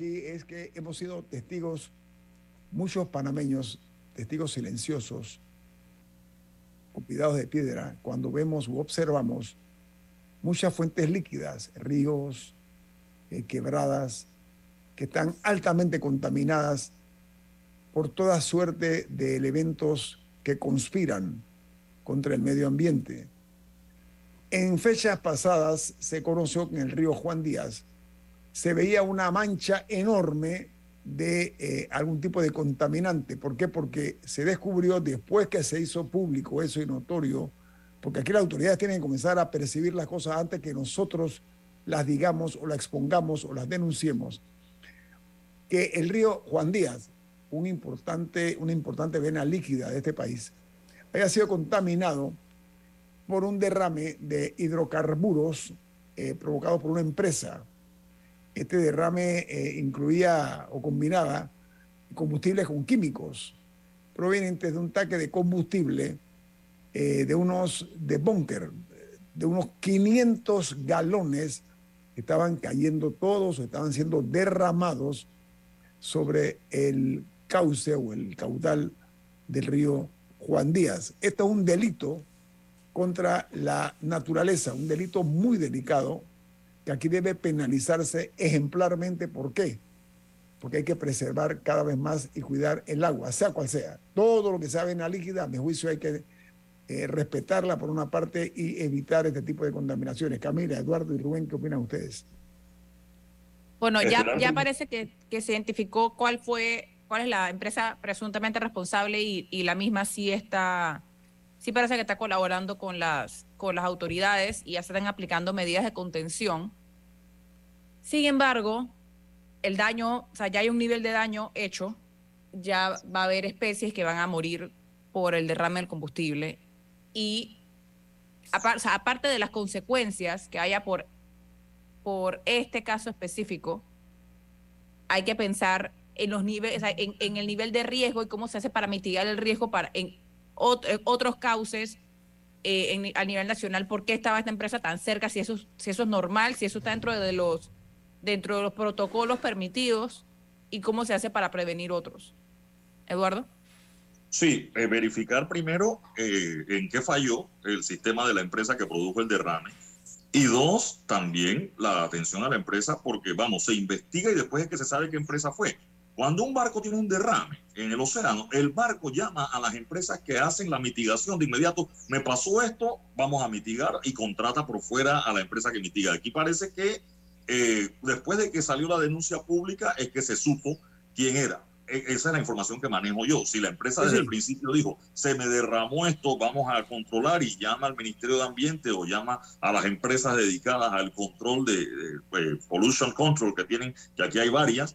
Es que hemos sido testigos, muchos panameños, testigos silenciosos, cuidados de piedra, cuando vemos u observamos muchas fuentes líquidas, ríos, eh, quebradas, que están altamente contaminadas por toda suerte de elementos que conspiran contra el medio ambiente. En fechas pasadas se conoció que en el río Juan Díaz se veía una mancha enorme de eh, algún tipo de contaminante. ¿Por qué? Porque se descubrió después que se hizo público eso y notorio, porque aquí las autoridades tienen que comenzar a percibir las cosas antes que nosotros las digamos o las expongamos o las denunciemos, que el río Juan Díaz, una importante vena líquida de este país, haya sido contaminado por un derrame de hidrocarburos eh, provocado por una empresa este derrame eh, incluía o combinaba combustibles con químicos provenientes de un taque de combustible eh, de unos de búnker, de unos 500 galones que estaban cayendo todos o estaban siendo derramados sobre el cauce o el caudal del río Juan Díaz. Esto es un delito contra la naturaleza, un delito muy delicado que aquí debe penalizarse ejemplarmente. ¿Por qué? Porque hay que preservar cada vez más y cuidar el agua, sea cual sea. Todo lo que sea vena líquida, a mi juicio, hay que eh, respetarla por una parte y evitar este tipo de contaminaciones. Camila, Eduardo y Rubén, ¿qué opinan ustedes? Bueno, ya, ya parece que, que se identificó cuál fue, cuál es la empresa presuntamente responsable y, y la misma sí está, sí parece que está colaborando con las, con las autoridades y ya se están aplicando medidas de contención. Sin embargo, el daño, o sea, ya hay un nivel de daño hecho, ya va a haber especies que van a morir por el derrame del combustible y aparte de las consecuencias que haya por, por este caso específico, hay que pensar en los niveles, en, en, el nivel de riesgo y cómo se hace para mitigar el riesgo para en otros cauces eh, a nivel nacional, por qué estaba esta empresa tan cerca, si eso, si eso es normal, si eso está dentro de los dentro de los protocolos permitidos y cómo se hace para prevenir otros. Eduardo. Sí, eh, verificar primero eh, en qué falló el sistema de la empresa que produjo el derrame. Y dos, también la atención a la empresa porque, vamos, se investiga y después es que se sabe qué empresa fue. Cuando un barco tiene un derrame en el océano, el barco llama a las empresas que hacen la mitigación de inmediato. Me pasó esto, vamos a mitigar y contrata por fuera a la empresa que mitiga. Aquí parece que eh, después de que salió la denuncia pública es que se supo quién era. E, esa es la información que manejo yo. Si la empresa desde el principio dijo, se me derramó esto, vamos a controlar y llama al Ministerio de Ambiente o llama a las empresas dedicadas al control de, pues, pollution control que tienen, que aquí hay varias,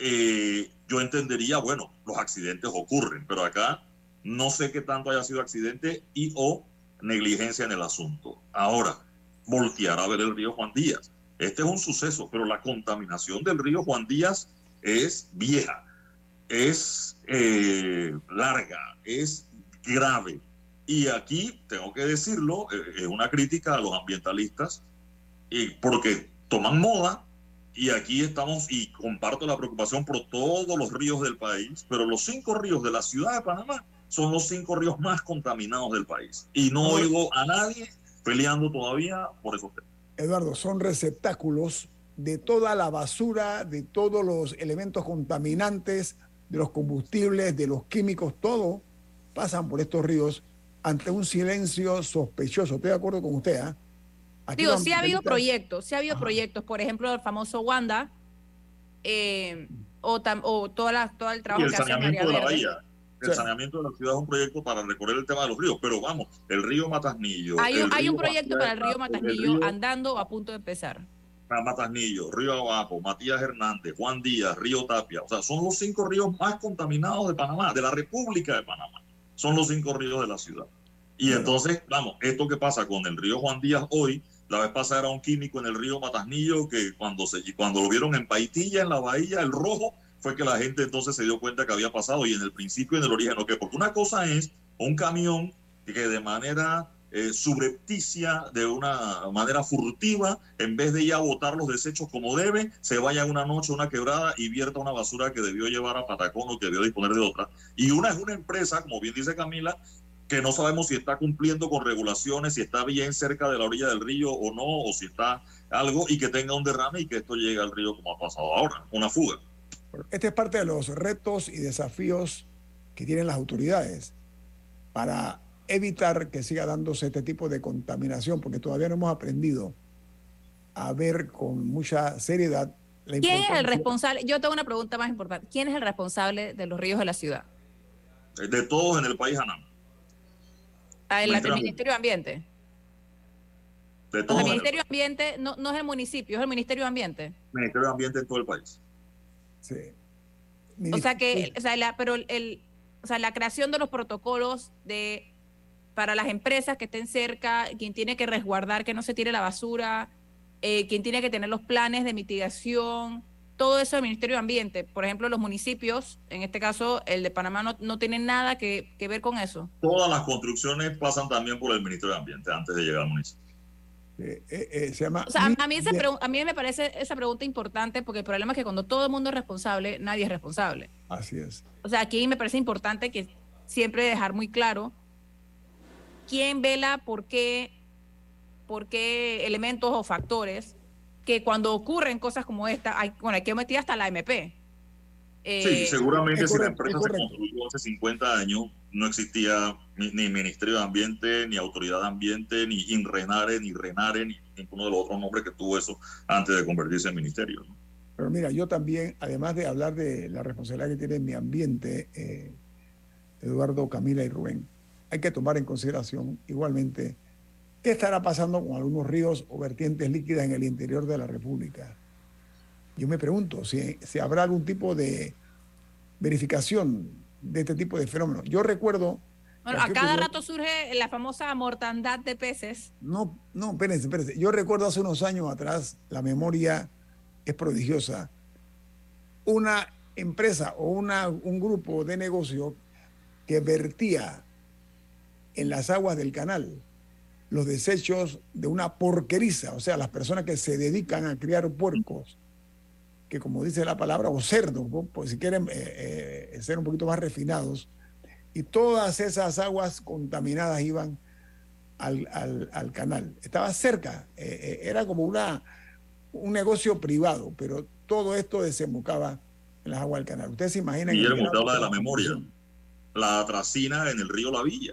eh, yo entendería, bueno, los accidentes ocurren, pero acá no sé qué tanto haya sido accidente y o negligencia en el asunto. Ahora, voltear a ver el río Juan Díaz. Este es un suceso, pero la contaminación del río Juan Díaz es vieja. es eh, larga, es grave. Y aquí, tengo que decirlo, eh, es una crítica a los ambientalistas, porque toman moda, y aquí estamos, y comparto la preocupación por todos los ríos del país, pero los cinco ríos de la ciudad de Panamá son los cinco ríos más contaminados del país. Y no oigo a nadie peleando todavía por esos temas. Eduardo, son receptáculos de toda la basura, de todos los elementos contaminantes, de los combustibles, de los químicos, todo pasan por estos ríos ante un silencio sospechoso. Estoy de acuerdo con usted. ¿ah? Digo, sí ha habido proyectos, sí ha habido proyectos, por ejemplo, el famoso Wanda, eh, o, o toda la, todo el trabajo el que hace María de la Verde. bahía. El saneamiento de la ciudad es un proyecto para recorrer el tema de los ríos, pero vamos, el río Matasnillo. Hay, un- hay un proyecto para el río Matasnillo, el río andando a punto de empezar. Matasnillo, Río Abajo, Matías Hernández, Juan Díaz, Río Tapia. O sea, son los cinco ríos más contaminados de Panamá, de la República de Panamá. Son los cinco ríos de la ciudad. Y entonces, vamos, esto que pasa con el río Juan Díaz hoy, la vez pasada era un químico en el río Matasnillo que cuando, se, cuando lo vieron en Paitilla, en la bahía, el rojo, fue que la gente entonces se dio cuenta que había pasado y en el principio en el origen, ok, porque una cosa es un camión que de manera eh, subrepticia, de una manera furtiva, en vez de ya botar los desechos como debe, se vaya una noche a una quebrada y vierta una basura que debió llevar a Patacón o que debió disponer de otra. Y una es una empresa, como bien dice Camila, que no sabemos si está cumpliendo con regulaciones, si está bien cerca de la orilla del río o no, o si está algo y que tenga un derrame y que esto llegue al río como ha pasado ahora, una fuga. Este es parte de los retos y desafíos que tienen las autoridades para evitar que siga dándose este tipo de contaminación, porque todavía no hemos aprendido a ver con mucha seriedad la ¿Quién es el responsable? Yo tengo una pregunta más importante. ¿Quién es el responsable de los ríos de la ciudad? De todos en el país, Anam. Ah, el, el Ministerio. De Ambiente. De todos el Ministerio de Ambiente no, no es el municipio, es el Ministerio de Ambiente. Ministerio de Ambiente en todo el país. Sí. O sea que, o sea, la, pero el, el- o sea, la creación de los protocolos de para las empresas que estén cerca, quien tiene que resguardar que no se tire la basura, eh, quien tiene que tener los planes de mitigación, todo eso del Ministerio de Ambiente. Por ejemplo, los municipios, en este caso el de Panamá, no, no tienen nada que, que ver con eso. Todas las construcciones pasan también por el Ministerio de Ambiente antes de llegar al municipio. Eh, eh, se llama O sea, a, mí esa a mí me parece esa pregunta importante porque el problema es que cuando todo el mundo es responsable, nadie es responsable. Así es. O sea, aquí me parece importante que siempre dejar muy claro quién vela por qué, por qué elementos o factores que cuando ocurren cosas como esta, hay, bueno, hay que meter hasta la MP. Eh, Sí, seguramente es si la empresa es se construyó hace 50 años, no existía ni, ni Ministerio de Ambiente, ni Autoridad de Ambiente, ni INRENARE, ni RENARE, ni ninguno de los otros nombres que tuvo eso antes de convertirse en ministerio. ¿no? Pero mira, yo también, además de hablar de la responsabilidad que tiene mi ambiente, eh, Eduardo, Camila y Rubén, hay que tomar en consideración igualmente qué estará pasando con algunos ríos o vertientes líquidas en el interior de la República. Yo me pregunto si, si habrá algún tipo de verificación de este tipo de fenómenos. Yo recuerdo... bueno, a cada rato surge la famosa mortandad de peces. no, no, espérense, espérense. Yo recuerdo hace unos años atrás, la memoria es prodigiosa. Una empresa o una, un grupo de negocio que vertía en las aguas del canal los desechos de una porqueriza, o sea, las personas que se dedican a criar puercos, que como dice la palabra, o cerdos, ¿no? pues si quieren eh, eh, ser un poquito más refinados, y todas esas aguas contaminadas iban al, al- al canal. Estaba cerca, eh, era como una, un negocio privado, pero todo esto desembocaba en las aguas del canal. Ustedes se imaginan... grado habla de la memoria. La atracina en el río La Villa.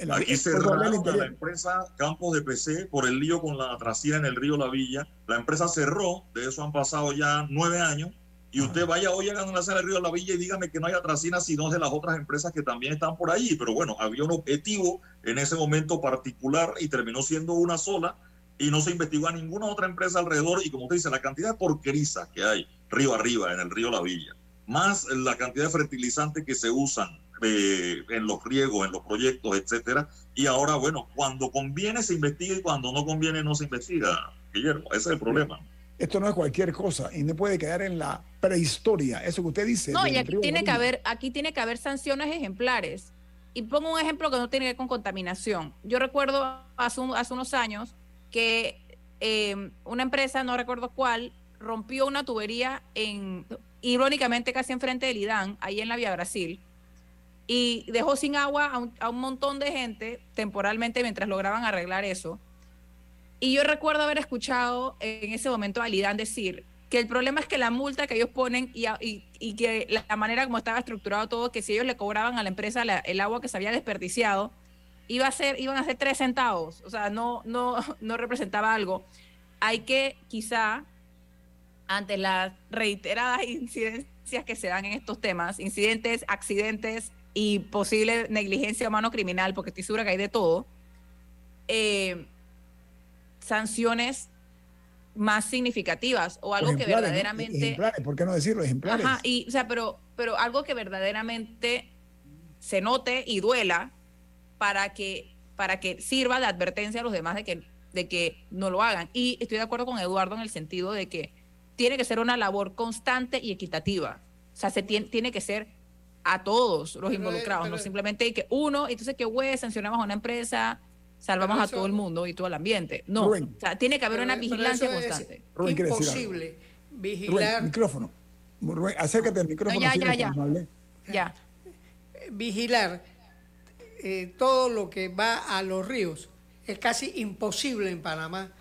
En la- Aquí cerraron a la empresa Campos de PC por el lío con la atracina en el río La Villa. La empresa cerró, de eso han pasado ya nueve años. Y usted vaya hoy a ganar el río La Villa y dígame que no hay atracina sino de las otras empresas que también están por ahí. Pero bueno, había un objetivo en ese momento particular y terminó siendo una sola y no se investigó a ninguna otra empresa alrededor. Y como usted dice, la cantidad de porquerizas que hay río arriba en el río La Villa, más la cantidad de fertilizantes que se usan eh, en los riegos, en los proyectos, etcétera. Y ahora, bueno, cuando conviene se investiga y cuando no conviene no se investiga, Guillermo. Ese es el problema. Esto no es cualquier cosa y no puede quedar en la prehistoria. Eso que usted dice. No, y aquí tiene que haber, aquí tiene que haber sanciones ejemplares. Y pongo un ejemplo que no tiene que ver con contaminación. Yo recuerdo hace, un- hace unos años que eh, una empresa, no recuerdo cuál, rompió una tubería en, irónicamente casi enfrente del IDAN, ahí en la Vía Brasil, y dejó sin agua a un, a un montón de gente temporalmente mientras lograban arreglar eso. Y yo recuerdo haber escuchado en ese momento a Lidán decir que el problema es que la multa que ellos ponen y, y- y que la manera como estaba estructurado todo, que si ellos le cobraban a la empresa la- el agua que se había desperdiciado, iba a ser, iban a ser tres centavos. O sea, no, no, no representaba algo. Hay que quizá, ante las reiteradas incidencias que se dan en estos temas, incidentes, accidentes y posible negligencia o mano criminal, porque estoy segura que hay de todo, eh, sanciones más significativas o algo que ¿no? verdaderamente Ejemplares, ¿por qué no decirlo? Ejemplares. Ajá, y o sea, pero pero algo que verdaderamente se note y duela para que para que sirva de advertencia a los demás de que de que no lo hagan. Y estoy de acuerdo con Eduardo en el sentido de que tiene que ser una labor constante y equitativa. O sea, se tiene, tiene que ser a todos los Pero, involucrados, no pero- simplemente que uno, entonces que güey, sancionamos a una empresa, salvamos a todo el mundo y todo el ambiente. No, Rubén. o sea, tiene que haber Pero- una pero vigilancia es constante. Rubén. Imposible Rubén, vigilar, micrófono. Rubén, acércate al micrófono. ya, si ya, ya. Ya. vigilar eh, todo lo que va a los ríos. Es casi imposible en Panamá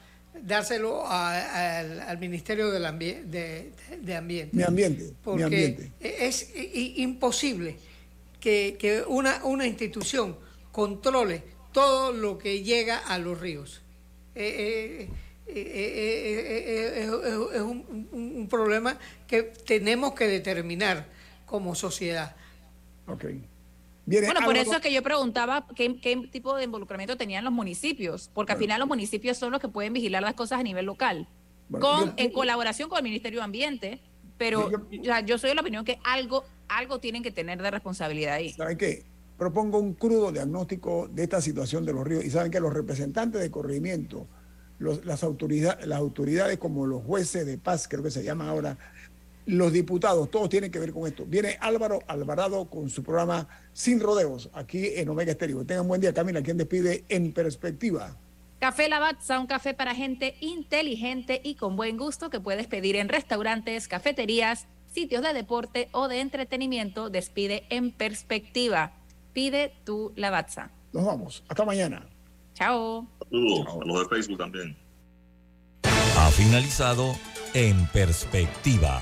dárselo a- al, al Ministerio del de, de Ambiente. Mi ambiente, mi porque ambiente. es imposible que, que una, una institución controle todo lo que llega a los ríos. Eh, eh, eh, es un, un- un problema que tenemos que determinar como sociedad. Ok. Viene Bueno, por eso es que yo preguntaba qué, qué tipo de involucramiento tenían los municipios, porque al final los municipios son los que pueden vigilar las cosas a nivel local, Bueno, con, yo- en colaboración con el Ministerio de Ambiente, pero Yo- soy de la opinión que algo, algo tienen que tener de responsabilidad ahí. ¿Saben qué? Propongo un crudo diagnóstico de esta situación de los ríos. Y saben que los representantes de corregimiento, los- las, autoridades, las autoridades como los jueces de paz, creo que se llama ahora, los diputados, todos tienen que ver con esto. Viene Álvaro Alvarado con su programa Sin Rodeos, aquí en Omega Estéreo. Tengan buen día, Camila, quien despide en perspectiva. Café Lavazza, un café para gente inteligente y con buen gusto que puedes pedir en restaurantes, cafeterías, sitios de deporte o de entretenimiento. Despide en perspectiva. Pide tu Lavazza. Nos vamos. Hasta mañana. Chao. Saludos a los de Facebook también. Ha finalizado En Perspectiva.